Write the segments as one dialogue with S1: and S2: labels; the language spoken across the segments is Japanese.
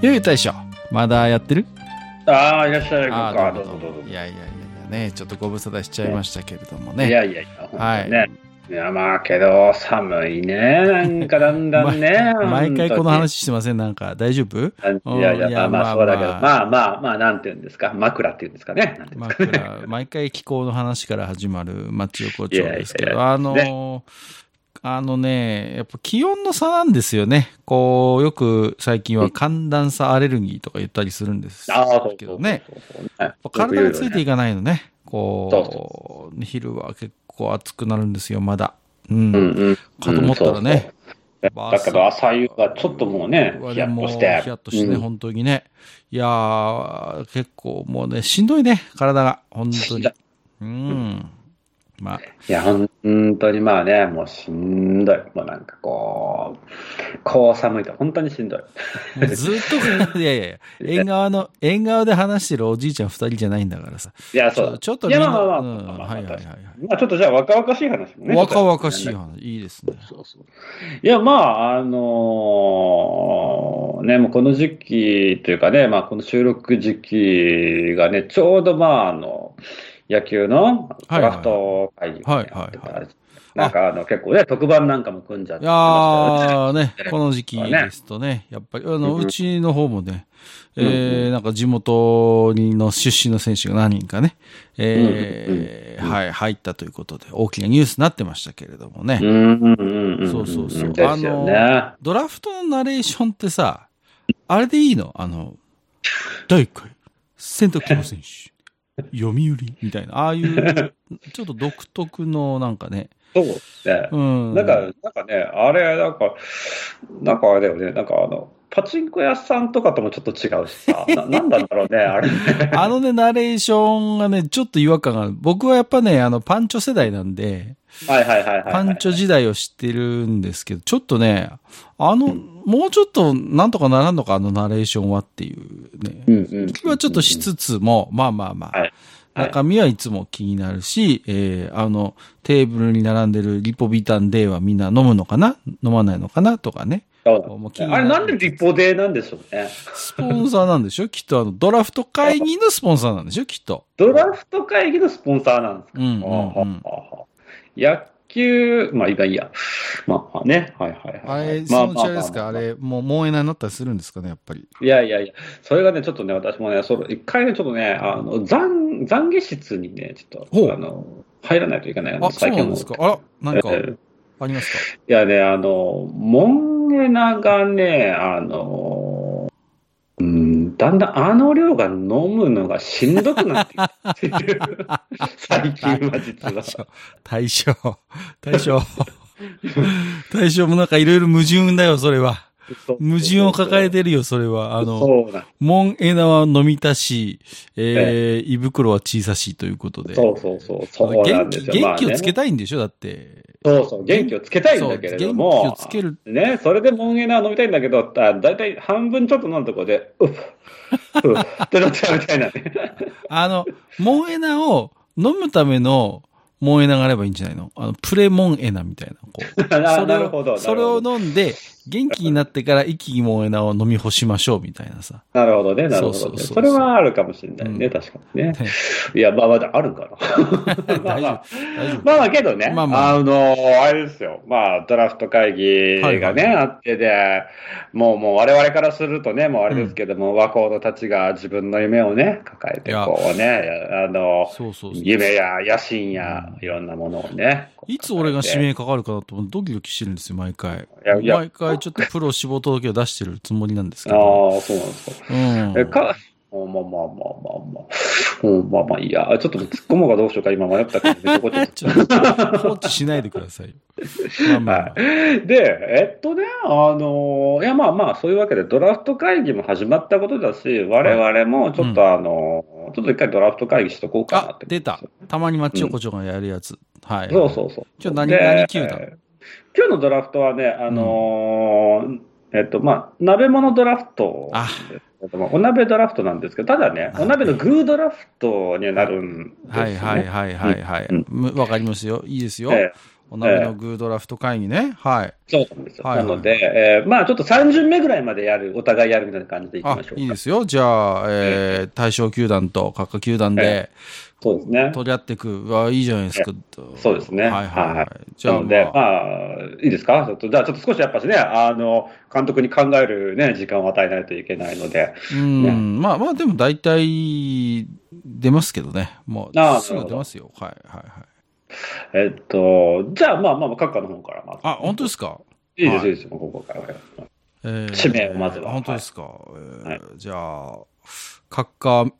S1: よい大将、まだやってる？
S2: ああ、いらっしゃい。
S1: あ
S2: あ
S1: ーどう
S2: ぞどうぞ。
S1: もいやいやいやいやね、ちょっとご無沙汰しちゃいましたけれどもね。
S2: いやいやいや、
S1: はい
S2: ね。いや、まあけど、寒いね。なんかだんだんね。
S1: 毎回この
S2: 本
S1: 話してません？なんか大丈夫？
S2: いやいや、
S1: いや
S2: まあま
S1: まあ
S2: あそうだけど、
S1: まあ
S2: まあまあまあ、なんていうんですか？枕っていうんですかね。
S1: 枕、毎回気候の話から始まる町横丁ですけど、
S2: いやいやいや
S1: あのーあのね、やっぱ気温の差なんですよね。こう、よく最近は寒暖差アレルギーとか言ったりするんですけどね。体がついてい
S2: か
S1: かないのね。こう、昼は結構暑くなるんですよ、まだ。うん。
S2: うんうん。
S1: かと思ったらね
S2: うん。そうそうだけど、朝夕はちょっともうね、ヒヤッとして。
S1: ヤッとしてね、
S2: うん
S1: 本当にね。いやー、結構もうね、しんどいね、体が。本当に。うん。まあ、
S2: いや、本当にまあね、もうしんどい。もうなんかこう、こう寒いと本当にしんどい。
S1: ずっと、いやいや いや、縁側の、縁側で話してるおじいちゃん二人じゃないんだからさ。
S2: いや、そう
S1: ちょっとみんな
S2: まあまあまあ、
S1: うん
S2: まあまあ
S1: はいはいはいはい
S2: まあちょっとじゃあ若々しい話もね。
S1: 若々しい話、いいですね。
S2: そうそう。いや、まあ、あのね、もうこの時期というかね、まあこの収録時期がね、ちょうどまあ、あの、野球のドラフト会議
S1: はい
S2: やってた
S1: はい
S2: なんかあの結構ね、特番なんかも組んじゃってね。
S1: やーね、この時期ですとね、やっぱり、あの、
S2: う
S1: ちの方もね、え
S2: うんう
S1: ー、なんか地元にの出身の選手が何人かね、えーはい、入ったということで、大きなニュースになってましたけれどもね。そうそうそう。あドラフトのナレーションってさ、あれでいいの？あの、第1回、選択希望選手、読売みたいな、ああいう、ちょっと独特のなんかね、
S2: そうですね。
S1: うん。
S2: なんか、なんかね、あれ、なんか、なんかあれだよね、なんかあの、パチンコ屋さんとかともちょっと違うしさ、ななんだろうね、あれね。
S1: あのね、ナレーションがね、ちょっと違和感がある。僕はやっぱね、あの、パンチョ世代なんで、
S2: はいはいはいはい。
S1: パンチョ時代を知ってるんですけど、ちょっとね、あの、もうちょっとなんとかならんのか、あのナレーションはっていうね。
S2: うんうん。
S1: 気はちょっとしつつも、まあまあまあ、
S2: はいはい
S1: 中身はいつも気になるし、えー、あの、テーブルに並んでるリポビタン D はみんな飲むのかな？飲まないのかな？とかね。もう
S2: あれなんで立法デーなんでしょうね。
S1: スポンサーなんでしょ？きっとあの、ドラフト会議のスポンサーなんでしょ？きっと。
S2: ドラフト会議のスポンサーなんですか？
S1: うんうん。うん
S2: はあはあは。あ野球、まあいいかいいや。まあね、はいはい
S1: あ
S2: はい。
S1: れ、そのうちあれです
S2: まあまあ。まあ
S1: か？あれ、もう、萌えなになったりするんですかね？やっぱり。
S2: いやいやいや、それがね、ちょっとね、私もね、それ一回ね、ちょっとね、あの、懺、懺悔室にね、ちょっと、あの、入らないといけない
S1: あ、そうなんですか？あら、何か
S2: えー
S1: ありますか？
S2: いやね、あの、モゲナがね、あの、うん、だんだんあの量が飲むのがしんどくなってきてる。最近は実は。
S1: 大将、大将、大将もなんかいろいろ矛盾だよ、それは。矛盾を抱えてるよ、それは。あの、
S2: そうなん
S1: モンエナは飲みたし、えー、胃袋は小さしということで。
S2: そうそうそう。そう
S1: 元気。元気をつけ
S2: た
S1: たいんでしょだって。
S2: そうそう。元気をつけたいんだけれども。
S1: 元気をつける。
S2: ね、それでモンエナ飲みたいんだけど、あだいたい半分ちょっと飲んだところで、うっ、うっ、ってなっちゃうみたいなね。
S1: あの、モンエナを飲むためのモンエナがあればいいんじゃないの？あの、プレモンエナみたいな。こう
S2: なるほど。
S1: それを飲んで、元気になってから息キモエナを飲み干しましょうみたいなさ。
S2: なるほどね、なるほどね。
S1: そ
S2: れはあるかもしれないね、
S1: うん
S2: 確かにね
S1: ね。
S2: いや、まあまだあるんかな。まあまあ。まあまあけどね、
S1: まあまあ
S2: あの、あれですよ。まあ、ドラフト会議がね、
S1: はいはい
S2: あってで、もう、もう我々からするとね、もうあれですけども、若者たちが自分の夢をね、抱えて、こうね、あの、
S1: そうそうそう。
S2: 夢や野心や、いろんなものをね。
S1: いつ俺が指名かかるかなとドキドキしてるんですよ、毎回。
S2: いやいや
S1: 毎回ちょっとプロ志望届を出してるつもりなんですけ
S2: ああ
S1: ど。
S2: ー、そうなんですか。
S1: うん。
S2: えかうんまあまあまあまあまあ。うん、まあまあいいや。ちょっと突っ込もうかどうしようか今迷ったから、ね、こちょっと
S1: ち 放置しないでくださいよ。まあまあ。
S2: で、えっとね、あのいやまあまあ、そういうわけでドラフト会議も始まったことだし、我々もちょっとあのちょっと一回ドラフト会議しとこうかなって、。
S1: あ出た。たまにマッチ横丁がやるやつ。はい。
S2: そうそうそう。
S1: 今日何
S2: で
S1: 何球団
S2: えー今日のドラフトはね、あのーえっと、まあ、鍋物ドラフト
S1: あ
S2: お鍋ドラフトなんですけど、ただね、
S1: 鍋
S2: お鍋のグードラフトになるんですよ、ね。
S1: はいはいはいはいはい
S2: うん。
S1: かりますよ。いいですよ。
S2: え
S1: お鍋のグードラフト会議ね。はい。
S2: そうなんですよ。
S1: はいはい
S2: なので、えーまあちょっと3巡目ぐらいまでやる、お互いやるみたいな感じでいき
S1: あ
S2: ましょう、か。
S1: いいですよ。じゃあ、えー、対象球団と各球団で
S2: そうですね。
S1: 取り合っていく。わいいじゃないですか。
S2: そうですね
S1: はいはいは
S2: はいい。
S1: じゃあ、
S2: なので、
S1: まあ、
S2: まあ、いいですか？ちょっとじゃあちょっと少しやっぱしね、あの、監督に考えるね、時間を与えないといけないので、
S1: うん、まあまあ、でも大体出ますけどね。もう、
S2: ああ
S1: すぐ出ますよ。はいはいはい。
S2: えっと、じゃあまあまあ、閣下の方からまず。
S1: あ、本当ですか？
S2: いいです、
S1: はい
S2: いいですよ、ここから。
S1: えー
S2: 指名をまずは
S1: 本当ですか？えー
S2: はい
S1: じゃあ、閣下、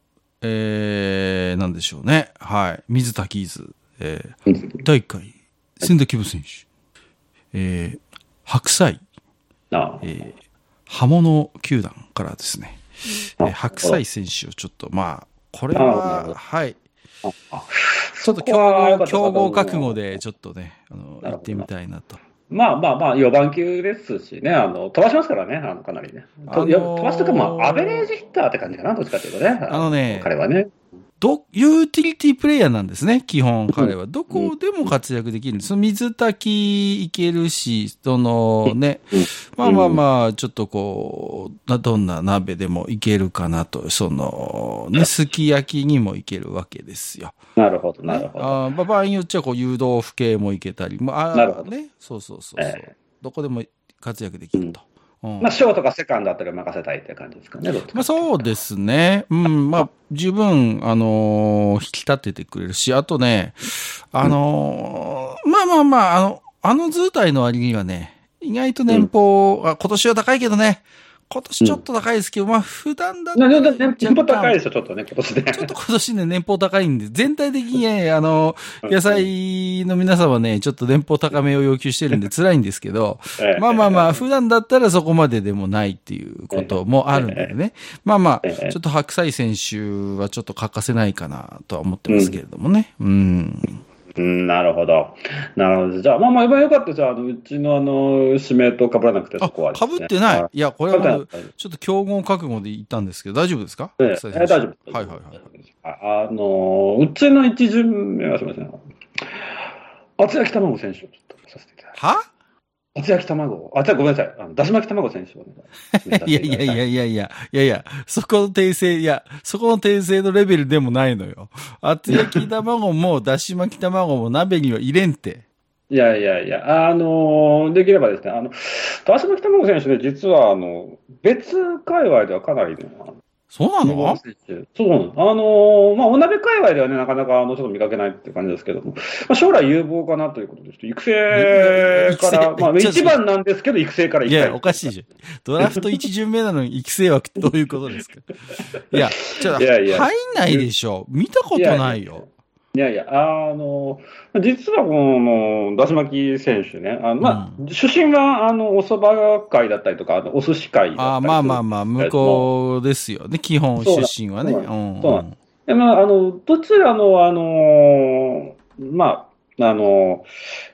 S1: えー、なんでしょうね。はい。水田キーズ、えー、第1回、千田規模選手、えー、白菜、
S2: あ。
S1: えー、刃物球団からですね、えー
S2: あ
S1: 白菜選手をちょっと、まあ、これは、はい。ちょっと
S2: そこは
S1: 競合、
S2: 良かった
S1: 競合覚悟で、ちょっとね、あの、行ってみたいなと。
S2: まあまあまあ、4番級ですしね、あの、飛ばしますからね、あの、かなりね。と
S1: あのー
S2: 飛ばすとか、まあ、アベレージヒッターって感じかな、どっちかというとね。
S1: あのね
S2: 彼はね。
S1: ど、ユーティリティプレイヤーなんですね、基本彼は。どこでも活躍できるんです。その水炊きいけるし、そのね、
S2: うん。
S1: まあまあまあ、ちょっとこう、などんな鍋でもいけるかなと、その、ね、すき焼きにもいけるわけですよ。
S2: なるほど、なるほど。
S1: あーまあ場合によっちゃこう、誘導府系もいけたり、まあ、ね、そうそうそうそう、
S2: え。
S1: どこでも活躍できると。うん
S2: まあ、ショートかセカンドあたりを任せたいって感じですかね、
S1: まあそうですね。うん、まあ十分、あのー引き立ててくれるし、あとね、あのーまあまあまあ、あの、あの図体の割にはね、意外と年俸、あ今年は高いけどね、今年ちょっと高いですけど、まあ普段だった
S2: な
S1: ら
S2: なな年俸高いで
S1: す
S2: しょ、ちょっとね、今年ね。
S1: ちょっと今年ね、年俸高いんで、全体的にね、あの、野菜の皆さんはね、ちょっと年俸高めを要求してるんで 辛いんですけど、
S2: ええ
S1: まあまあまあ、普段だったらそこまででもないっていうこともあるんでね。まあまあ、
S2: ええ
S1: ちょっと白菜選手はちょっと欠かせないかなとは思ってますけれどもね。うん。
S2: うん、なるほど。なるほど。じゃあ、まあまあ、よかった。じゃあ、あのうちのあの、指名と被らなくて、
S1: あ、
S2: そこはね、
S1: かぶってない？いや、これは。ちょっと競合覚悟で言ったんですけど、大丈夫ですか？
S2: ええ大丈夫。
S1: はいはいはい。
S2: ああの、うちの一巡目はすみません。厚焼き卵選手をちょっとさせていただきます。
S1: は？
S2: 厚焼き卵？あ、じゃあごめんなさい。あのだし巻き卵選手をね。
S1: いやいやいやいやいや、いやいや、そこの訂正、いや、そこの訂正のレベルでもないのよ。厚焼き卵も、だし巻き卵も鍋には入れんて。
S2: いやいやいや、あの、できればですね、あの、だし巻き卵選手ね、実は、あの、別界隈ではかなりね、
S1: そうなの？
S2: そうなの。あの、まあ、お鍋界隈ではね、なかなか、あの、ちょっと見かけないっていう感じですけども、まあ、将来有望かなということで、ちょっと育成から、まあ、一番なんですけど、育成から行きたい。
S1: いや、おかしいじゃん。ドラフト1巡目なのに育成枠ってどういうことですか？いや、ちょっと、入んないでしょ。見たことないよ。
S2: いやいや、あの、実はこの、だし巻き選手ね、あの、まあ、出身は、あの、お蕎麦会だったりとか、あのお寿司会だったり
S1: ああ、まあまあまあ、向こうですよね。基本出身はね。
S2: そううなん
S1: ん。
S2: そうなんでまあ、あの、どちらの、あの、まあ、あの、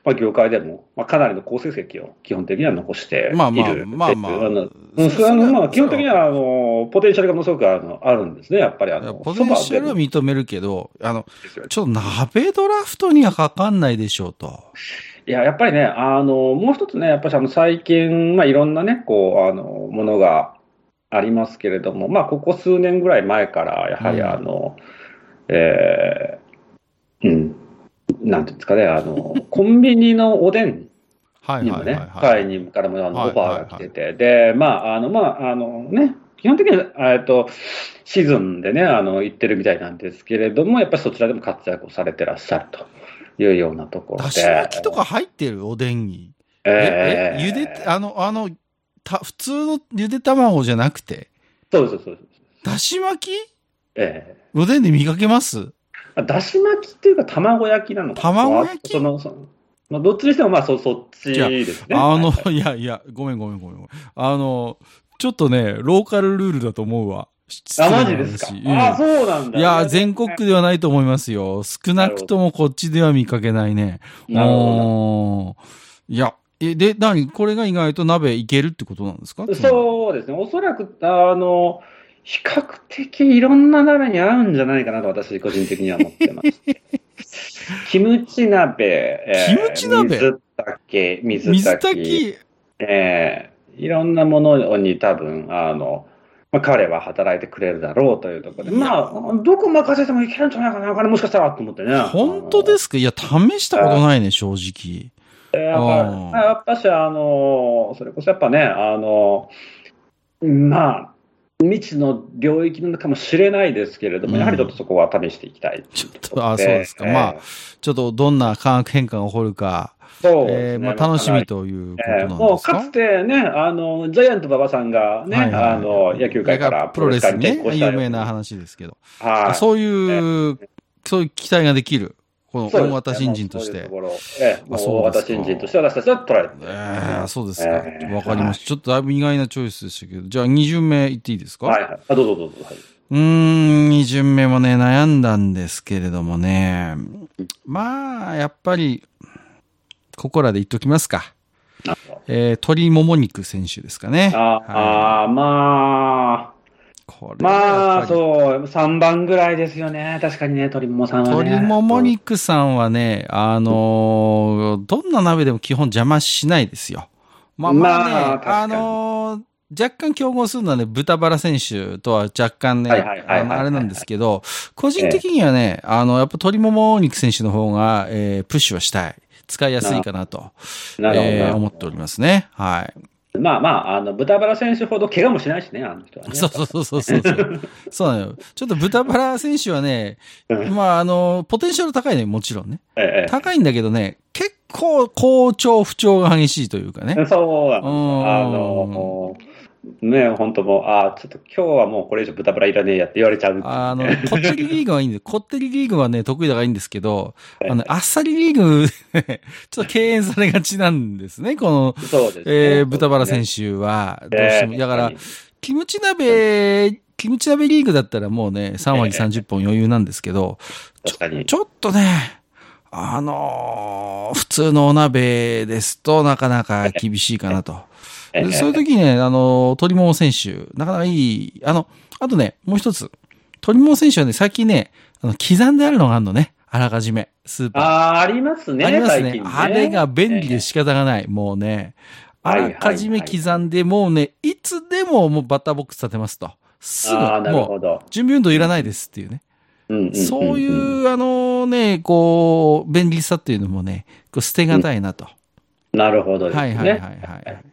S2: まあ、業界でも、まあ、かなりの好成績を基本的には残している。
S1: まあまあ、まあまあ。
S2: あのまあ、基本的には、あの、ポテンシャルがものすごくあのあるんですね、やっぱり。あの、
S1: ポテンシャルは認めるけど、あの、ちょっと鍋ドラフトにはかかんないでしょうと。
S2: いや、やっぱりね、あの、もう一つね、やっぱりあの、最近、まあ、いろんなね、こう、あの、ものがありますけれども、まあ、ここ数年ぐらい前から、やはり
S1: うん
S2: あの、えーうん、なんていうんですかね、あの、コンビニのおでん
S1: はい
S2: にもね。会にからもあの
S1: はい
S2: オファーが来てて、で、まあ、あの、まあ、あのね、基本的には、えっと、シーズンでね、あの、行ってるみたいなんですけれども、やっぱりそちらでも活躍をされてらっしゃるというようなところで。
S1: だし巻きとか入ってるおでんに。え、
S2: えー
S1: え、ゆで、あの、あの、た、普通のゆで卵じゃなくて。
S2: そうです、そうです。
S1: だし巻き？
S2: え
S1: おでんで見かけます？
S2: えだし巻きっていうか卵焼きなのかな
S1: 卵焼き？
S2: その、その、まあ、どっちにしてもまあそ、そっちですね。
S1: あの
S2: は、い
S1: いやいや、ごめんごめんごめん。あの、ちょっとね、ローカルルールだと思うわ。
S2: あ、マジですか？
S1: うん
S2: あ、そうなんだ。
S1: いや、全国区ではないと思いますよ。少なくともこっちでは見かけないね。
S2: なるほ
S1: おーいや、え、で、何？これが意外と鍋いけるってことなんですか？
S2: ど。そうですね。おそらく、あの、比較的いろんな鍋に合うんじゃないかなと私個人的には思ってます。キムチ鍋、え
S1: キムチ鍋？
S2: 水炊き、水
S1: 水
S2: 炊き、えーいろんなものに多分、あの、まあ、彼は働いてくれるだろうというところで、まあ、どこ任せてもいけるんじゃないかな、彼もしかしたらと思ってね。
S1: 本当ですか？いや、試したことないね、正直。
S2: やっ
S1: あー。
S2: ぱやっぱし、あの、それこそやっぱね、あの、まあ、未知の領域なのかもしれないですけれども、
S1: うん
S2: やはりちょっとそこは試していきたい。
S1: ちょっと、あ、そうですか。まあ、ちょっとどんな化学変化が起こるか、
S2: そうですね
S1: えー、まあ楽しみということなん
S2: えーもう
S1: ですか
S2: かつてね、あの、ジャイアント馬場さんがね、
S1: はいはい
S2: あの、野球界から
S1: プロレスにね有名な話ですけど。
S2: はい。
S1: そういう、そういう期待ができる。この大型新人として
S2: 大型新人として私たちは捉えて
S1: ええそうですか。
S2: ええ
S1: わかりました。ちょっとだいぶ意外なチョイスでしたけど。じゃあ、二巡目いっていいですか？
S2: はいはい。あ、どうぞどうぞ。はい、
S1: うーん、二巡目もね、悩んだんですけれどもね。まあ、やっぱり、ここらで言っときますか。えー、鶏もも肉選手ですかね。
S2: あ
S1: はい
S2: あー、まあ、
S1: これ
S2: まあ、そう、3番ぐらいですよね。確かにね、鶏ももさんはね。
S1: 鶏もも肉さんはね、あのーどんな鍋でも基本邪魔しないですよ。まあまあね、あ
S2: まあ確かに
S1: のー若干競合するのはね、豚バラ選手とは若干ね、あれなんですけど、個人的にはね、あの、やっぱ鶏もも肉選手の方が、えープッシュはしたい。使いやすいかなと、
S2: な
S1: えー思っておりますね。はい。
S2: まあまあ、あの、豚バラ選手ほど怪我もしないしね、あの人はね。
S1: そうそうそうそうそう。そうなのよ。ちょっと豚バラ選手はね、
S2: うん
S1: まあ、あの、ポテンシャル高いね、もちろんね。
S2: え
S1: 高いんだけどね、結構好調不調が激しいというかね
S2: え。。そうなんあの、ね、本当もう、あちょっと今日はもうこれ以上豚バラいらねえやって言われちゃう。
S1: あの、こってりリーグはいいんで、こってりリーグはね、得意だからいいんですけど、あの、あっさりリーグ、ちょっと敬遠されがちなんですね、この、
S2: そうですね。
S1: えー、豚バラ選
S2: 手。
S1: 手は、どうしても。だから、キムチ鍋、キムチ鍋リーグだったらもうね、3割30本余裕なんですけど、
S2: 確かに。
S1: ちょっとね、あのー普通のお鍋ですとなかなか厳しいかなと。
S2: え え
S1: そういう時ね、あの、鳥もも選手、なかなかいい、あの、あとね、もう一つ。鳥もも選手はね、最近ね、あの、刻んであるのがあるのね。あらかじめ、スーパー。
S2: ああ、ありますね、
S1: ありますね
S2: ね。
S1: あれが便利で仕方がない。もうね。あらかじめ刻んで、もうね、いつでももうバッターボックス立てますと。すぐ、もう。準備運動いらないですっていうね。そういう、あのね、こう、便利さっていうのもね、こう捨てがたいなと。
S2: なるほどですね。
S1: はいはいはいはい。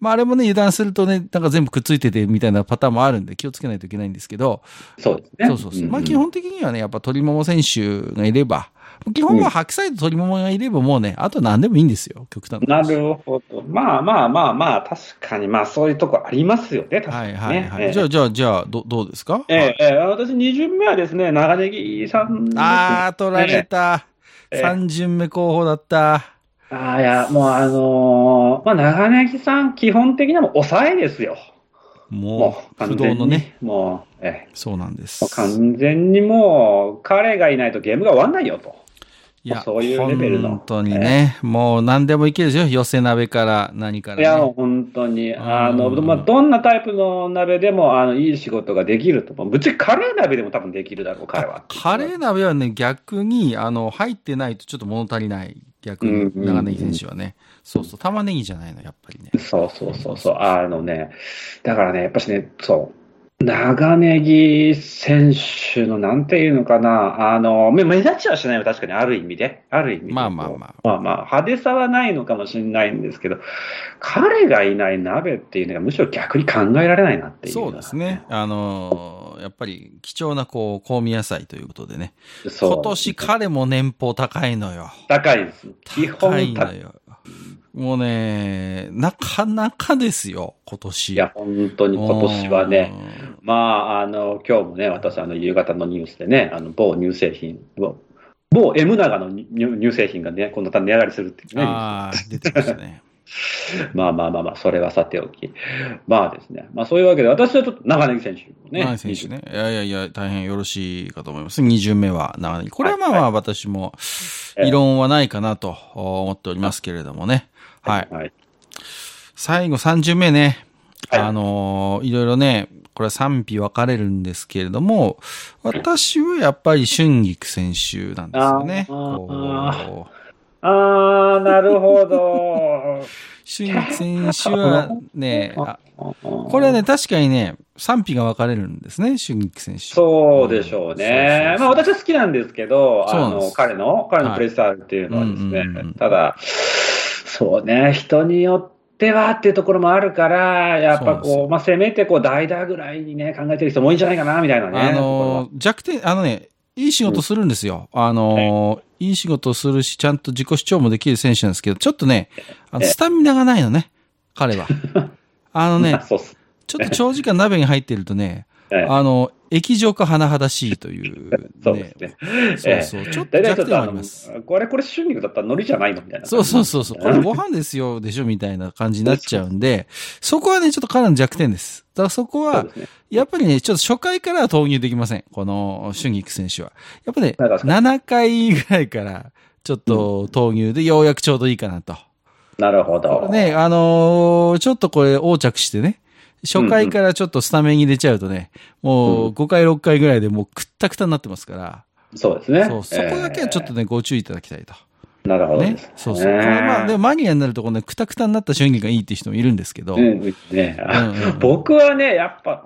S1: まああれもね、油断するとね、なんか全部くっついててみたいなパターンもあるんで気をつけないといけないんですけど、
S2: そうですね。
S1: そうそうそう。
S2: んん
S1: まあ基本的にはね、やっぱ鳥もも選手がいれば、基本は白菜と鳥ももがいればもうね、あと何でもいいんですよ、極端
S2: な
S1: な話。
S2: るほど。まあまあまあまあ、確かに、まあそういうとこありますよね、確か
S1: はい
S2: にね。
S1: はいはい。
S2: ええ
S1: じゃあ、じゃあ、じゃあ、どどうですか？
S2: ええええ私、二巡目はですね、長ネギさん。
S1: あー、取られた。
S2: ええ
S1: 3巡目候補だった。
S2: ああ、いや、もうあのーまあ、長ネギさん、基本的にはもう抑えですよ。
S1: も
S2: もう、
S1: う、不動のね。。
S2: もう、ええ
S1: そうなんです。
S2: 完全にもう、彼がいないとゲームが終わんないよと。
S1: いや、
S2: そういうレベルの
S1: 本当にね、もう何でもいけるですよ。寄せ鍋から何から、ね。
S2: いや、本当に、あの、
S1: うん
S2: まあ、どんなタイプの鍋でも、あの、いい仕事ができると。ぶっちゃけカレー鍋でも多分できるだろう、彼は。
S1: カレー鍋はね、逆に、あの、入ってないとちょっと物足りない。逆に、長ネギ選手はね。そうそう、玉ねぎじゃないの、やっぱりね。
S2: そうそうそうそう。あのね、だからね、やっぱしね、そう。長ネギ選手の、なんていうのかな、あの、目目立ちはしないよ、確かに、ある意味で。ある意味で。
S1: まあまあまあ。
S2: まあまあ、派手さはないのかもしれないんですけど、彼がいない鍋っていうのがむしろ逆に考えられないなっていう。
S1: そうですね。。あのーやっぱり貴重なこう、香味野菜ということでね。
S2: そう
S1: 今年彼も年俸高いのよ。
S2: 高いです。基本
S1: 高い
S2: 高
S1: のよ。もうね、なかなかですよ、今年。
S2: いや、本当に今年はね、まあ、あの、今日もね、私、あの、夕方のニュースでね、あの、某乳製品、某某 M 長の乳乳製品がね、今度多分値上がりするっていうね。
S1: ああ、出てましたね。
S2: まあまあまあまあ、それはさておき。まあですね。まあそういうわけで、私はちょっと長根選手をね。
S1: 長選手ね。いやいやいや、大変よろしいかと思います。2巡目は長根。これはまあまあ私も異論はないかなと思っておりますけれどもね。はい。
S2: はい。
S1: 最後3巡目ね。
S2: はい
S1: あのーいろいろね、これは賛否分かれるんですけれども、私はやっぱり春菊選手なんですよね。
S2: ああー、なるほど。
S1: 春菊選手はね、あ
S2: こ
S1: これはね、確かにね、賛否が分かれるんですね、春菊選手。
S2: そうでしょうね。まあ私は好きなんですけど、あの、彼の、彼のプレイスタイルっていうのはですね、ただ、そうね、人によってはっていうところもあるから、やっぱこう、まあせめてこう、代打ぐらいにね、考えてる人も多いんじゃないかな、みたいなね。
S1: あのー、弱点、あのね、いい仕事するんですよ。あのー、いい仕事するし、ちゃんと自己主張もできる選手なんですけど、ちょっとね、あの
S2: ええ
S1: スタミナがないのね、彼は。あのね。ちょっと長時間鍋に入ってるとね、
S2: ええ
S1: あの、液状化甚だしいという、
S2: そうですね。
S1: そうそう、ちょっと弱点
S2: あ
S1: ります。、
S2: これ、これ、春菊だったら海苔じゃないのみたいな。
S1: そうそうそうそう、これご飯ですよ、でしょ、みたいな感じになっちゃうんで、そこはね、ちょっと彼の弱点です。だからそこは
S2: ね。
S1: やっぱりね、ちょっと初回からは投入できません。この春菊選手は。やっぱね、
S2: なんか
S1: 7回ぐらいから、ちょっと投入でようやくちょうどいいかなと。
S2: なるほど。
S1: ね、あのーちょっとこれ横着してね、初回からちょっとスタメンに入れちゃうとね、もう5回6回ぐらいでもうくったくたになってますから、
S2: そうですね。
S1: そこだけはちょっとね、ご注意いただきたいと。
S2: えーなるほどで
S1: ね
S2: す。。
S1: そうそう。これまあ、でもマニアになるとこうね、くたくたになった春菊がいいっていう人もいるんですけど、
S2: うんね僕はね、やっぱ、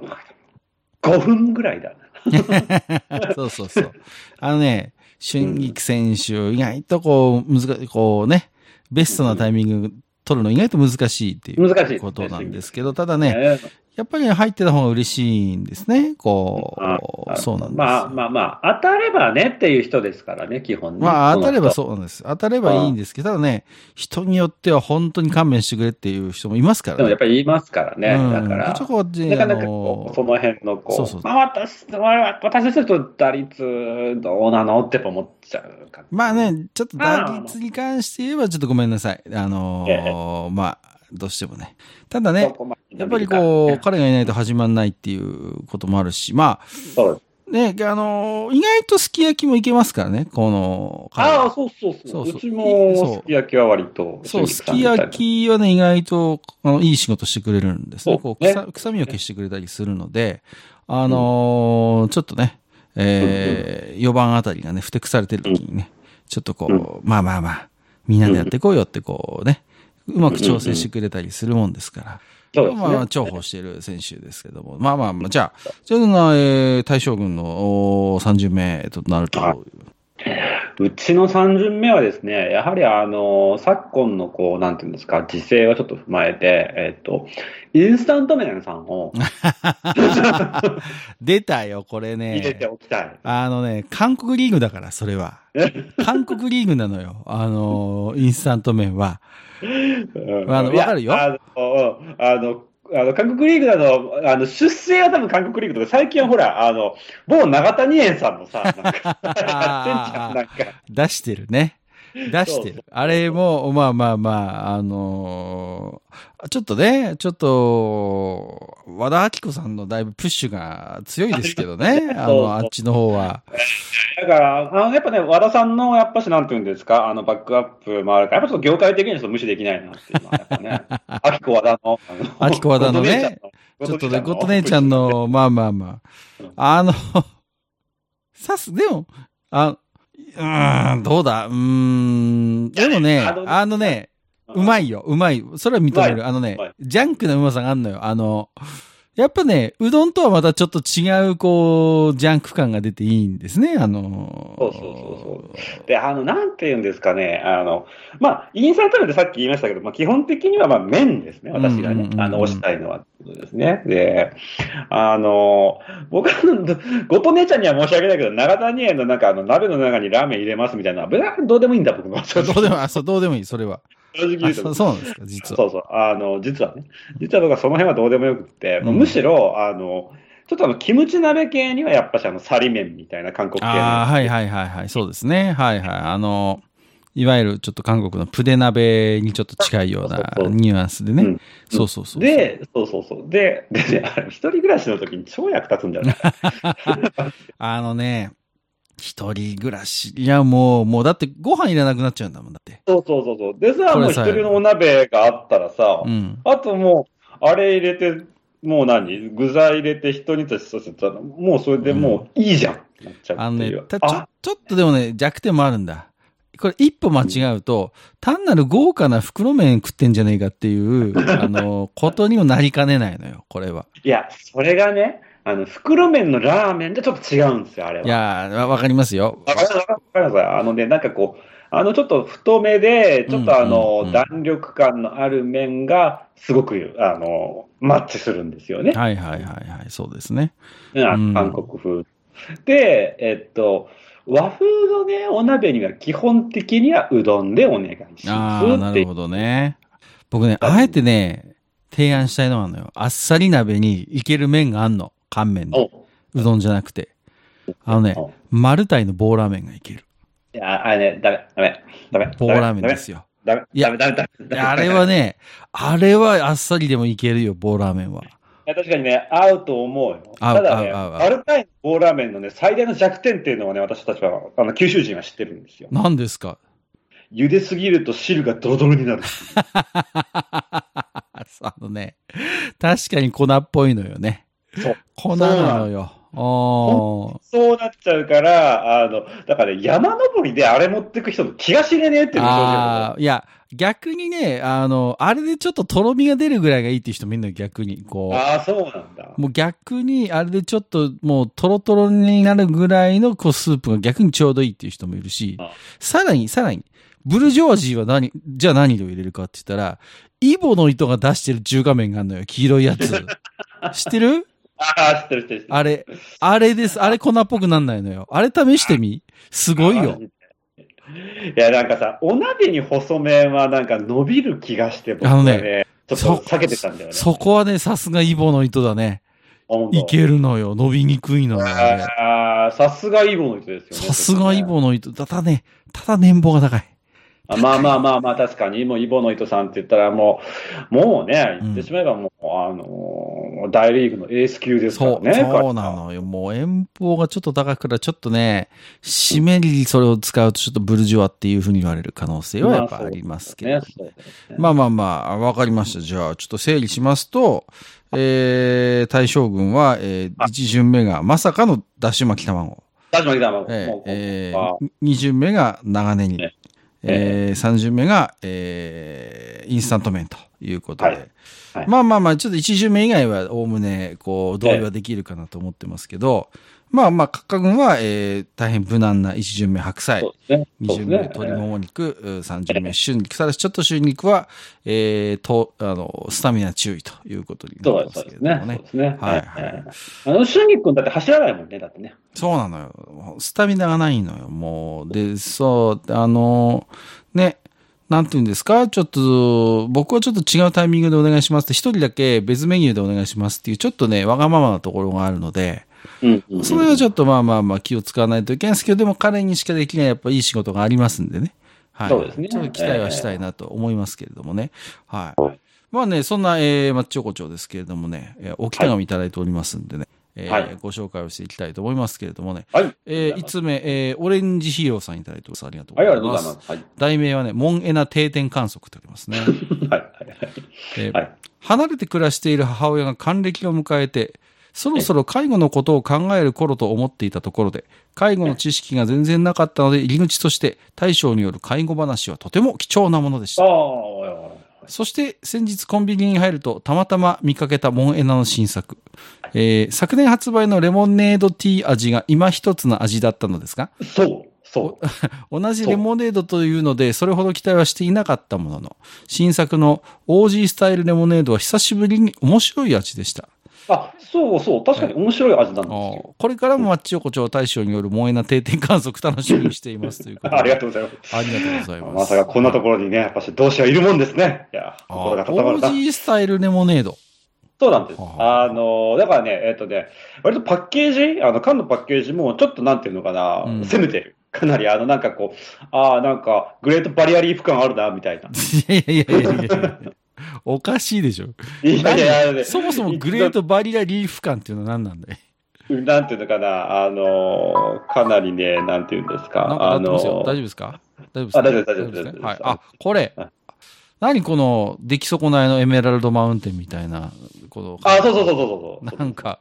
S2: 5分ぐらいだな。
S1: そうそうそう。あのね、春菊選手、意外とこう、難しい、こうね、ベストなタイミング取るの意外と難しいっていうことなんですけど、ただ、ねやっぱりね入ってた方が嬉しいんですね。こ
S2: あ
S1: う、そうなんです。
S2: まあまあまあ、当たればねっていう人ですからね、基本ね。
S1: まあ当たれば
S2: う。
S1: そうなんです。当たればいいんですけど、ただね、人によっては本当に勘弁してくれっていう人もいますからね。
S2: でもやっぱり言いますからね。
S1: うん
S2: だから。
S1: ちょっとこうで
S2: なかなかこうその辺のこう、
S1: そうそう
S2: まあ私、私とすると打率どうなのって思っちゃうか
S1: まあね、ちょっと打率に関して言えばちょっとごめんなさい。あのーまあ、どうしてもね。ただね、やっぱりこう、彼がいないと始まんないっていうこともあるし、まあ、ね、あのー意外とすき焼きもいけますからね、この、
S2: ああ、そうそうそう。
S1: そう
S2: ちもすき焼きは割と。
S1: そう、すき焼きはね、意外と、あの、いい仕事してくれるんですね。こう、臭臭みを消してくれたりするので、あのーちょっとね、えー、4番あたりがね、ふてくされてる時にね、ちょっとこう、まあまあまあ、みんなでやってこうよってこうね、うまく調整してくれたりするもんですから。
S2: そうですね。
S1: まあ、重宝している選手ですけども。まあまあまあ、じゃあ、じゃあ、えー、大将軍のお30名となると、
S2: はうちの3巡目はですね、やはりあの、昨今のこう、なんていうんですか、時勢をちょっと踏まえて、えっと、インスタント麺さんを
S1: 出たよ、これね。
S2: 入れておきたい。
S1: あのね、韓国リーグだから、それは。韓国リーグなのよ。あの、インスタント麺は。
S2: うん
S1: あのわかるよ
S2: あの、うんあの、あの、韓国リーグなの、あの、出生は多分韓国リーグとか、最近はほら、あの、某長谷園さんのさ、なんか、やってんじゃん、なんか。
S1: 出してるね。出してる。あれも、まあまあまあ、あのーちょっとね、ちょっと、和田明子さんのだいぶプッシュが強いですけどね。あの、あっちの方は。
S2: だから、あの、やっぱね、和田さんの、やっぱし、なんていうんですか、あの、バックアップもあるから、やっぱちょっと業界的には無視できないなっていうのは、やっぱね、秋子和田の、あの
S1: 和田のね、ちょっとね、ゴッド姉ちゃん、の、まあまあまあ。あの、さす、でも、あ、うーん、どうだ、うーん、でもね、
S2: あの
S1: ね、うまいよ、うまい。それは認める。あのねジャンクなうまさがあんのよ。あの、やっぱね、うどんとはまたちょっと違う、こう、ジャンク感が出ていいんですね。あの、
S2: そうそうそうで、あの、なんていうんですかね、あの、まあ、インサート麺ってさっき言いましたけど、まあ、基本的には、まあ、麺ですね、私が
S1: うんうんうんう、ん
S2: ねあの、推したいのは、ってことですね。で、あの、僕は、ごと姉ちゃんには申し訳ないけど、長谷園のなんか、あの、鍋の中にラーメン入れますみたいな、別にどうでもいいんだ、僕の。
S1: どうでも、あ、そう、どうでもいい、それは。
S2: 正直
S1: そうそうなんですか、実は。
S2: そうそう。あの、実はね。実は僕はその辺はどうでもよくって、もうむしろ、あの、ちょっとあの、キムチ鍋系にはやっぱしあの、サリ麺みたいな韓国系の。
S1: ああ、はいはいはいはい。そうですね。はいはい。あの、いわゆるちょっと韓国のプデ鍋にちょっと近いようなニュアンスでね。
S2: うん
S1: そうそうそう。
S2: で、そうそうそう。で、でね、一人暮らしの時に超役立つんだよね。
S1: あのね、一人暮らし。いや、もう、もうだってご飯いらなくなっちゃうんだもん、だって。
S2: そうそうそうそう。でさ、もう一人のお鍋があったらさ、
S1: うん。
S2: あともう、あれ入れて、もう何？具材入れて一人としてしたら、もうそれでもういいじゃん。なっちゃう
S1: あのねたちょ
S2: あ、
S1: ちょっとでもね、弱点もあるんだ。これ一歩間違うと、単なる豪華な袋麺食ってんじゃねえかっていう、あの、ことにもなりかねないのよ、これは。
S2: いや、それがね、あの、袋麺のラーメンとちょっと違うんですよ、あれは。
S1: いやー、わわかりますよ。
S2: わかりますわかりますあのね、なんかこう、あの、ちょっと太めで、ちょっとあの、
S1: うん
S2: 弾力感のある麺が、すごく、あの、マッチするんですよね。
S1: はいはいはいはい、そうですね。
S2: うん
S1: うん
S2: 韓国風。で、えっと、和風のね、お鍋には基本的にはうどんでお願いし
S1: あ
S2: ます
S1: あ、な。るほどね。僕ね、あえてね、提案したいのはあんのよ。あっさり鍋にいける麺があんの。乾麺で。
S2: お
S1: うどんじゃなくて。あのね、
S2: お
S1: マルタイの棒ラーメンがいける。
S2: いや、あれね、ダメ、ダメ、ダメ。
S1: 棒ラーメンですよ。
S2: ダメ。ダメ、ダメ、ダメ。
S1: あれは。ね、あれはあっさりでもいけるよ、棒ラーメンは。
S2: いや確かにね、合うと思うよ。ただね、
S1: 合う合う合う
S2: アルタイの棒ラーメンのね、最大の弱点っていうのはね、私たちは、あの、九州人は知ってるんですよ。
S1: 何ですか？
S2: 茹ですぎると汁がドロドロになる。
S1: あのね、確かに粉っぽいのよね。
S2: そう。
S1: 粉なのよ。おー
S2: そうなっちゃうから、あの、だから、ね、山登りであれ持ってく人の気が知れねえっていう
S1: ああ、いや、逆にね、あの、あれでちょっととろみが出るぐらいがいいっていう人もいるのよ、逆に。こう。
S2: ああ、そうなんだ。
S1: もう逆に、あれでちょっともうトロトロになるぐらいのこうスープが逆にちょうどいいっていう人もいるし
S2: あ、
S1: さらに、さらに、ブルジョワジーは何、じゃあ何を入れるかって言ったら、イボの糸が出してる中華麺があるのよ、黄色いやつ。知ってる？
S2: ああ、知ってる知ってる知ってる。
S1: あれ、あれです。あれ粉っぽくなんないのよ。あれ試してみ？すごいよ。
S2: いや、なんかさ、お鍋に細麺はなんか伸びる気がして、僕は
S1: あの
S2: ね、ちょっと避けてたんだよね。
S1: そこはね、さすがイボの糸だね。いけるのよ。伸びにくいのよ。あれ
S2: ああ、さすがイボの人ですよね。
S1: さすがイボの糸。ただね、ただ年俸が高い。
S2: あまあまあまあまあ、確かに、もうイボの糸さんって言ったらもう、もうね、言ってしまえばもう、あのー大リーグのエース級ですから
S1: そう、
S2: ね。
S1: そうなのよ。もう遠方がちょっと高くから、ちょっとね、締めにそれを使うとちょっとブルジョワっていうふうに言われる可能性はやっぱありますけど。
S2: ね。そうですね
S1: まあまあまあ、わかりました。じゃあ、ちょっと整理しますと、えー、大将軍は、えー、
S2: あ
S1: 1巡目がまさかのだし巻き卵。
S2: 大島さんも、
S1: えー
S2: もう
S1: え
S2: あ
S1: ー、2巡目が長ネギ
S2: ね。
S1: えー、3巡目が、えー、インスタント麺ということで。
S2: はい。はい。
S1: まあまあまあ、ちょっと1巡目以外は、おおむね、こう、同意はできるかなと思ってますけど、まあまあ、カッカ軍は、えー、大変無難な1巡目白菜
S2: ね。
S1: 2
S2: そうですね
S1: 巡目鶏もも肉、う3巡目春肉、さらにちょっと春肉は、えー、と、あの、スタミナ注意ということにな
S2: そうです
S1: ってます
S2: そうですね。そうで。すね。
S1: はいはい
S2: あの、春菊君だって走らないもんね、だってね。
S1: そうなのよ。スタミナがないのよ、もう。で、そう、あの、ね、なんて言うんですか？ちょっと、僕はちょっと違うタイミングでお願いしますって、一人だけ別メニューでお願いしますっていう、ちょっとね、わがままなところがあるので、
S2: うんうんうん
S1: それはちょっとまあまあまあ気を使わないといけないんですけど、でも彼にしかできないやっぱいい仕事がありますんでね。はい。
S2: そうですね
S1: ちょっと期待はしたいなと思いますけれどもね。はい。
S2: はい
S1: まあね、そんな、えー、マッチョコチョですけれどもね、えー、お北紙いただいておりますんでね、えー
S2: はい
S1: ご紹介をしていきたいと思いますけれどもね。
S2: はい。
S1: えー、5つ目、えー、オレンジヒーローさんいただいてます。ありがとうご
S2: はい、
S1: ざ
S2: ありがとう
S1: います。
S2: ございます。はい。
S1: 題名はね、モンエナ定点観測とありますね。
S2: はい。はい。
S1: えー
S2: はい。
S1: 離れて暮らしている母親が還暦を迎えて、そろそろ介護のことを考える頃と思っていたところで、介護の知識が全然なかったので、入り口として大将による介護話はとても貴重なものでした。そして先日コンビニに入るとたまたま見かけたモンエナの新作。えー昨年発売のレモネードティー味が今一つの味だったのですが、
S2: そう、そう。
S1: 同じレモネードというので、それほど期待はしていなかったものの、新作のオージースタイルレモネードは久しぶりに面白い味でした。
S2: あ、そうそう。確かに面白い味なんですよ。
S1: これからもマッチ横丁大将による萌えな定点観測楽しみにしていますということで。
S2: ありがとうございます。
S1: ありがとうございます。
S2: まさかこんなところにね、やっぱし同志はいるもんですね。いや、
S1: あ
S2: 心が
S1: オ
S2: 固まるな。
S1: ージースタイルレモネード。
S2: そうなんです。
S1: は
S2: あの、だからね、えっ、とね、割とパッケージ、あの、缶のパッケージも、ちょっとなんていうのかな、
S1: うん
S2: 攻めてる。かなり、あの、なんかこう、ああ、なんか、グレートバリアリーフ感あるな、みたいな。
S1: いやいやいやいや おかしいでしょ。
S2: いやいやいや、ね
S1: そもそもグレートバリアリーフ感っていうのは何なんだい？
S2: なんていうのかな、あの、かなりね、なんていうんですか、
S1: かな
S2: あ。の、
S1: 大丈夫ですか？大丈夫ですか
S2: あ大丈夫です大丈夫です
S1: はい。あ、これ
S2: はい。
S1: 何この出来損ないの？エメラルドマウンテンみたいな、この。
S2: あ、そうそうそうそうそう。
S1: なんか、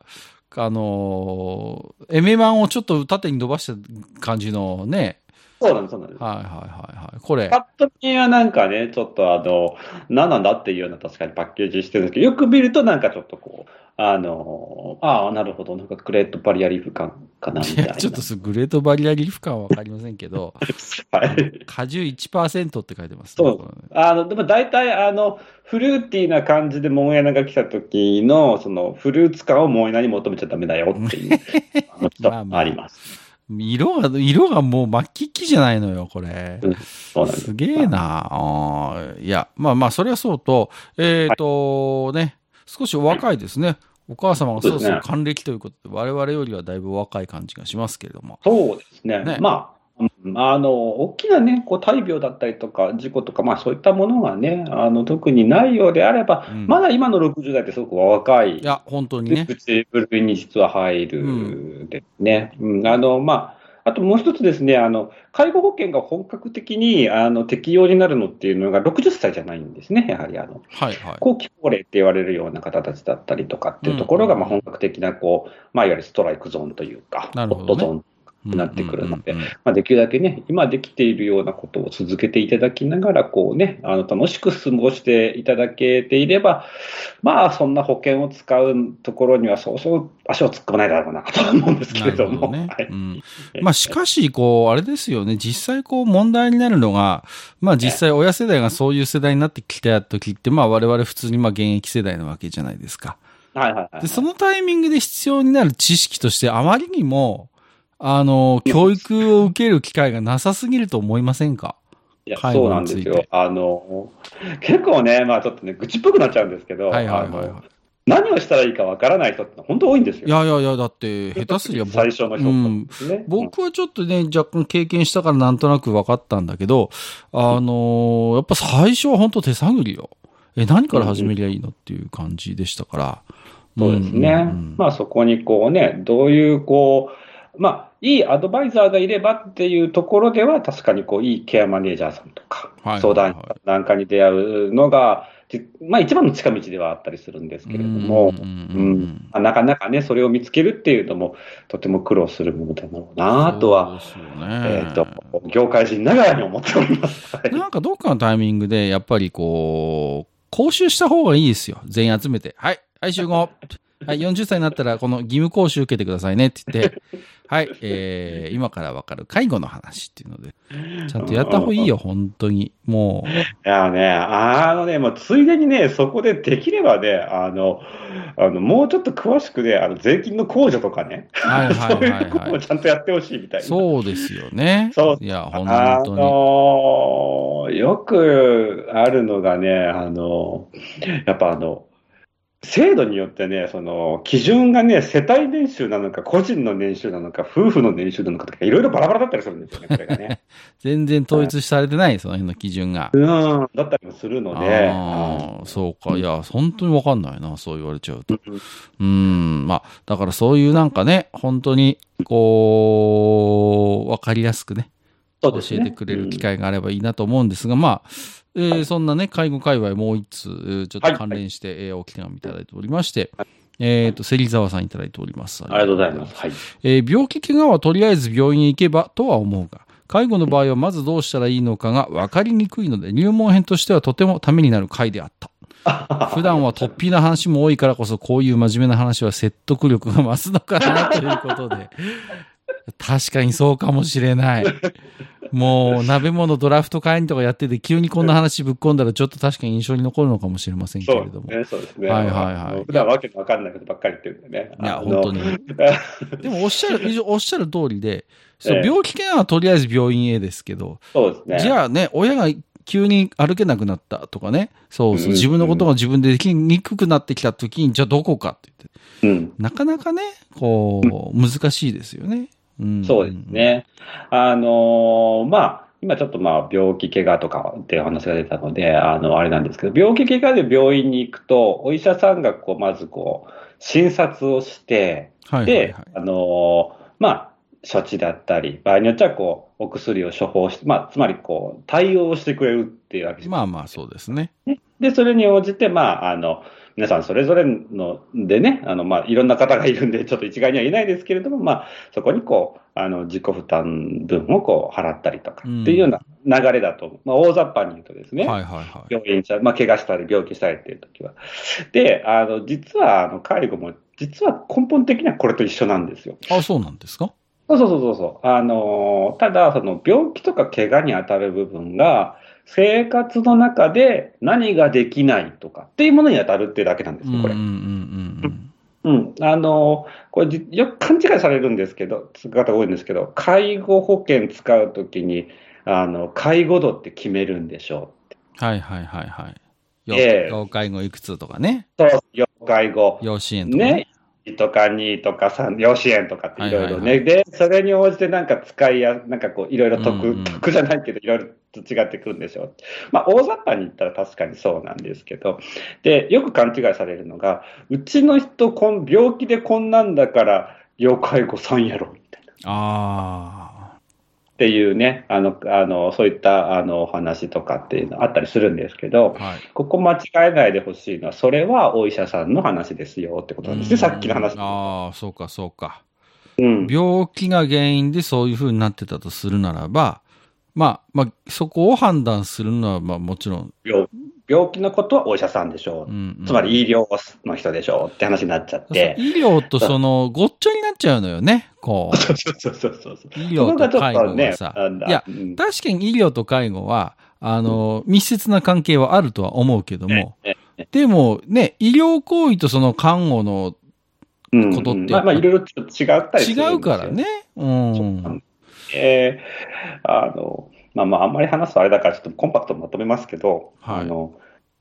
S1: あのーエメマンをちょっと縦に伸ばした感じのね。
S2: そうなんです、そうなんです。
S1: はいはいはいはい。これ。
S2: パッと見はなんかね、ちょっとあの、何なんだっていうような確かにパッケージしてるんですけど、よく見るとなんかちょっとこう、あの、ああ、なるほど、なんかグレートバリアリーフ感かな、み
S1: い
S2: たいな。
S1: や、ちょっとすグレートバリアリーフ感はわかりませんけど、
S2: はい。
S1: 果汁1%って書いてますね。
S2: そうあの、でも大体あの、フルーティーな感じでモンエナが来た時の、その、フルーツ感をモンエナに求めちゃダメだよっていう、あのちょっ
S1: まあまあ
S2: とあります。
S1: 色が、色がもう真っ黄々じゃないのよ、これ。
S2: す。
S1: すげえないや、まあまあ、それはそうと、えっ、と、ね、少しお若いですね。お母様がそろそろ還暦ということで、我々よりはだいぶお若い感じがしますけれども。
S2: そうですね。
S1: ね
S2: まあ、うんあの、大きなね、こう、大病だったりとか、事故とか、まあそういったものがね、あの、特にないようであれば、
S1: うん
S2: まだ今の60代ってすごく若い、
S1: いや、本当にね。
S2: 口部類に実は入るですね。うん、あの、まあ、あともう一つですね、あの、介護保険が本格的に、あの、適用になるのっていうのが60歳じゃないんですね、やはりあの、
S1: はいはい。
S2: 後期高齢って言われるような方たちだったりとかっていうところが、
S1: うん
S2: まあ本格的な、こう、まあいわゆるストライクゾーンというか、
S1: なるほどね
S2: ホットゾーンなってくるのでできるだけね、今できているようなことを続けていただきながら、こうね、あの、楽しく過ごしていただけていれば、まあ、そんな保険を使うところには、そうそう足を突っ込まないだろうなと思うんですけれども。
S1: どね。
S2: はい。
S1: うん。まあしかし、こう、あれですよね、実際こう問題になるのが、まあ実際親世代がそういう世代になってきた時って、まあ我々普通にまあ現役世代なわけじゃないですか。
S2: はいはいはい。
S1: で、そのタイミングで必要になる知識として、あまりにも、あの、教育を受ける機会がなさすぎると思いませんか？
S2: いや、
S1: 介
S2: そうなんですよ。あの、結構ね、まあちょっとね、愚痴っぽくなっちゃうんですけど、
S1: はいはいはいは
S2: 何をしたらいいかわからない人って本当多いんです
S1: い。い
S2: よ。
S1: やいやいや、だって、下手すりゃ僕
S2: 最初の人
S1: うん。僕はちょっとね、若干経験したからなんとなく分かったんだけど、あのーやっぱ最初は本当手探りよ。え、何から始めりゃいいのっていう感じでしたから。
S2: そうですね。
S1: んんん
S2: まあそこにこうね、どういうこう、まあいいアドバイザーがいればっていうところでは確かにこういいケアマネージャーさんとか、
S1: はい
S2: 相談員なんかに出会うのが、じまあ一番の近道ではあったりするんですけれども、
S1: うん
S2: なかなかね、それを見つけるっていうのもとても苦労するものだろうなとは、
S1: ね。
S2: えっ、と、業界人ながらに思っております。はい
S1: なんかどっかのタイミングで、やっぱりこう、講習した方がいいですよ。全員集めて。はい、はい、集合。はい、40歳になったら、この義務講習受けてくださいねって言って、はい、えー、今からわかる介護の話っていうので、ちゃんとやった方がいいよ、本当に。もう、
S2: いやね、あのね、もうついでにね、そこでできればね、あの、あのもうちょっと詳しくね、あの税金の控除とかね、
S1: はいはい
S2: そういうとこ
S1: はいはい。
S2: ろもちゃんとやってほしいみたいな。
S1: そうですよね。
S2: そう
S1: いや、本
S2: あ
S1: 当に。
S2: のよくあるのがね、あの、やっぱあの、制度によってね、その、基準がね、世帯年収なのか、個人の年収なのか、夫婦の年収なのかとか、いろいろバラバラだったりするんですよね、これがね。
S1: 全然統一されてない、その辺の基準が。
S2: うん、だったりもするので、
S1: ああ、そうか。いや、本当にわかんないな、そう言われちゃうと。
S2: うん
S1: うん、まあ、だからそういうなんかね、本当に、こう、わかりやすくね、教えてくれる機会があればいいなと思うんですが、まあ、えーそんなね、介護界隈もう一つ、えーちょっと関連して、えーお手紙いただいておりまして、えっ、と、芹沢さんいただいております。
S2: ありがとうございます。はい。
S1: えー病気怪我はとりあえず病院へ行けばとは思うが、介護の場合はまずどうしたらいいのかが分かりにくいので、入門編としてはとてもためになる回であった。普段は突飛な話も多いからこそ、こういう真面目な話は説得力が増すのかなということで。確かにそうかもしれない。もう、鍋物ドラフト会員とかやってて、急にこんな話ぶっ込んだら、ちょっと確かに印象に残るのかもしれませんけ
S2: そ
S1: れども。
S2: そうですね。
S1: はいはいはい
S2: 普段わけのわかんないことばっかり言ってるんでね。
S1: いや、本当に。でも、おっしゃる、以上おっしゃる通りで、そう
S2: ええ
S1: 病気怪我はとりあえず病院へですけど、
S2: そうですね。
S1: じゃあね、親が急に歩けなくなったとかね。そうそう。
S2: うん
S1: 自分のことが自分でできにくくなってきた時に、じゃあどこかって言って。
S2: うん。
S1: なかなかね、こう、難しいですよね。うん。
S2: そうです。ね。あのーまあ、今ちょっとまあ、病気、怪我とかっていう話が出たので、あの、あれなんですけど、病気、怪我で病院に行くと、お医者さんがこう、まずこう、診察をして、
S1: はいはい
S2: で
S1: はい、。
S2: あのーまあ、処置だったり、場合によってはこう、お薬を処方して、まあ、つまりこう、対応してくれるっていうわけです。
S1: まあまあ、そうですね。
S2: で、それに応じて、まあ、あの、皆さんそれぞれのでね、あの、まあ、いろんな方がいるんで、ちょっと一概には言えないですけれども、まあ、そこにこう、あの、自己負担分をこう、払ったりとか、っていうような流れだと、まあ、大雑把に言うとですね、
S1: はいはいはい。
S2: 病院した、まあ、怪我したり病気したりっていう時は。で、あの、実は、あの、介護も、実は根本的にはこれと一緒なんですよ。
S1: あ、そうなんですか？
S2: そうそうそうそう。あのーただ、その病気とか怪我に当たる部分が、生活の中で何ができないとかっていうものに当たるっていうだけなんですよ、これ。
S1: うんうんうん
S2: うん。あのーこれじよく勘違いされるんですけど、つく方が多いんですけど、介護保険使うときに、あの、介護度って決めるんでしょ
S1: うん。はいはいはいはい。要介護いくつとかね。
S2: う。そう、要介護。
S1: 養子縁とかね。
S2: ね。1とか2とか3、養子縁とかっていろいろね。
S1: はいはいは
S2: で、それに応じてなんか使いや、なんかこう、いろいろ得、
S1: うんうん
S2: 得じゃないけど、いろいろと違ってくるんでしょう。まあ、大雑把に言ったら確かにそうなんですけど、で、よく勘違いされるのが、うちの人こん、病気でこんなんだから、要介護さんやろ、みたいな。
S1: あ
S2: っていうね、あの、あの、そういった、あの、お話とかっていうのあったりするんですけど
S1: あ。、はい。
S2: ここ間違えないでほしいのは、それはお医者さんの話ですよってことなんですね、さっきの話。
S1: ああ、そうかそうか。
S2: うん。
S1: 病気が原因でそういう風になってたとするならば、まあ、まあ、そこを判断するのは、まあもちろん、
S2: 病病気のことはお医者さんでしょう。
S1: うんうん
S2: つまり医療の人でしょうって話になっちゃって。
S1: 医療とその、ごっちゃになっちゃうのよね、こう。
S2: そうそうそうそうそう。
S1: 医療と介護がさ。
S2: なんだ
S1: いや、
S2: うん
S1: 確かに医療と介護は、あの、密接な関係はあるとは思うけども、
S2: ねね
S1: でもね、医療行為とその看護の
S2: うん
S1: ことって
S2: まあ、まあ、いろいろちょっと違ったりするんですよ
S1: 違うから。ね。うん。
S2: えーあの、まあまあ、あんまり話すとあれだから、ちょっとコンパクトにまとめますけど、
S1: はい。
S2: あの、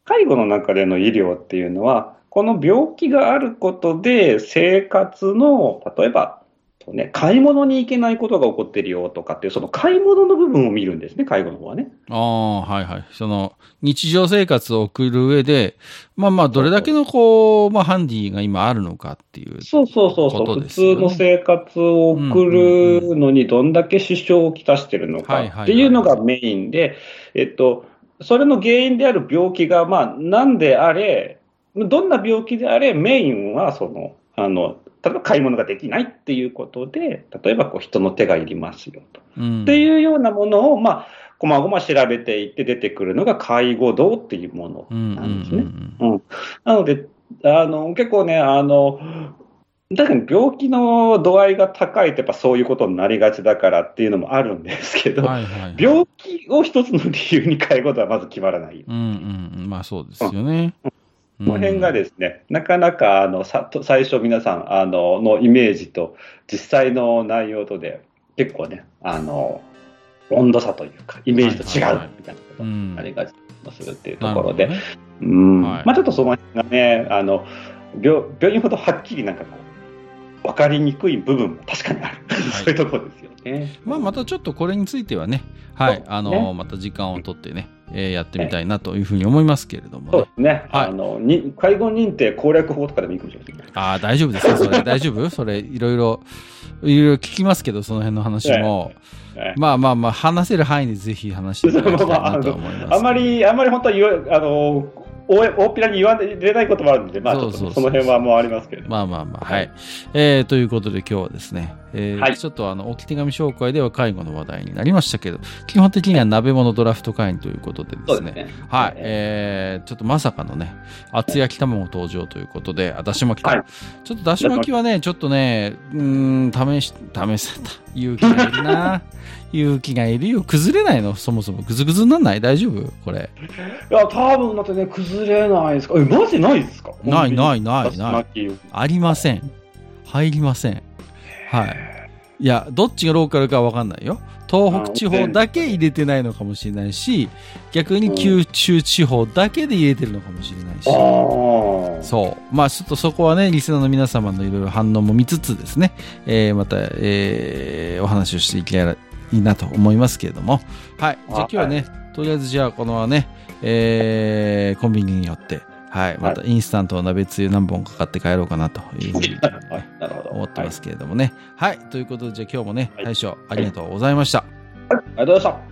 S2: 介護の中での医療っていうのは、この病気があることで生活の、例えば、ね、買い物に行けないことが起こってるよとかっていう、その買い物の部分を見るんですね、介護の方はね。
S1: ああ、はいはい。その、日常生活を送る上で、まあまあ、どれだけのこう、まあ、ハンディが今あるのかっていう。
S2: そうそうそうそう、普通の生活を送るのにどんだけ支障をきたしてるのかっていうのがメインで、えっと、それの原因である病気が、まあ、なんであれ、どんな病気であれ、メインは、その、あの、例えば買い物ができないっていうことで、例えばこう人の手がいりますよと。
S1: うん。
S2: っていうようなものを、まあ、こまごま調べていって出てくるのが介護道っていうもの
S1: うん、
S2: なんですね。
S1: うん
S2: うん。なので、あの、結構ね、あの、確かに病気の度合いが高いとやっぱそういうことになりがちだからっていうのもあるんですけど、
S1: うん。はいはい。
S2: 病気を一つの理由に介護度はまず決まらない。
S1: うんうんうん。まあそうですよね。
S2: この辺がですね、なかなかあのさと最初皆さんあののイメージと実際の内容とで結構ね、あの、温度差というか、イメージと違うみたいなこと
S1: うん。
S2: になりがちもするっていう
S1: うん。
S2: ところで、うん。
S1: はい。
S2: まあちょっとその辺がね、あの病病院ほどはっきりなんかこう、分かりにくい部分も確かにある、そういうところですよ
S1: まあまたちょっとこれについてはね、はいあの、
S2: ね
S1: また時間を取ってね、えーやってみたいなというふうに思いますけれどもね。
S2: そうですね、
S1: はい
S2: あのに介護認定攻略法とかでもいいかもしれませんね。
S1: ああ、大丈夫ですかそれ。大丈夫？それ、いろいろ、いろいろ聞きますけど、その辺の話も。
S2: ね
S1: まあまあまあ、話せる範囲でぜひ話していただきたいなと思います。
S2: あんまり、あんまり本当は言わ、あの、大大っぴらに言われないこともあるんで、まあ、
S1: そ
S2: の辺はもうありますけれども。
S1: まあまあまあ、はい。えーということで今日はですね、えー
S2: はい
S1: ちょっとあの、置き手紙紹介では介護の話題になりましたけど、基本的には鍋物ドラフト会員ということでですね、
S2: ね。
S1: はい、えー、ちょっとまさかのね、厚焼き卵登場ということで、あだし巻きか、
S2: はい
S1: ちょっとだし巻きはね、ちょっとね、うーん、試し、試せた。勇気がいるな。勇気がいるよ。崩れないの？そもそも。ぐずぐずになんない？大丈夫？これ。
S2: いや、多分だってね、崩れないですか。え、マジないですか？
S1: ないないないない
S2: い。
S1: ありません。入りません。はい。いや、どっちがローカルかわかんないよ。東北地方だけ入れてないのかもしれないし、逆に九州地方だけで入れてるのかもしれないし。そう。まあ、ちょっとそこはね、リスナーの皆様のいろいろ反応も見つつですね、えー、また、えー、お話をしていけたらいいなと思いますけれども。はい。じゃあ今日はね、とりあえずじゃあこのね、えー、コンビニによって、はい。またインスタントの鍋つゆ何本かかって帰ろうかなというふうに。思ってますけれどもね。はい。ということで、じゃあ今日もね、大将ありがとうございました。
S2: はい。ありがとうございました。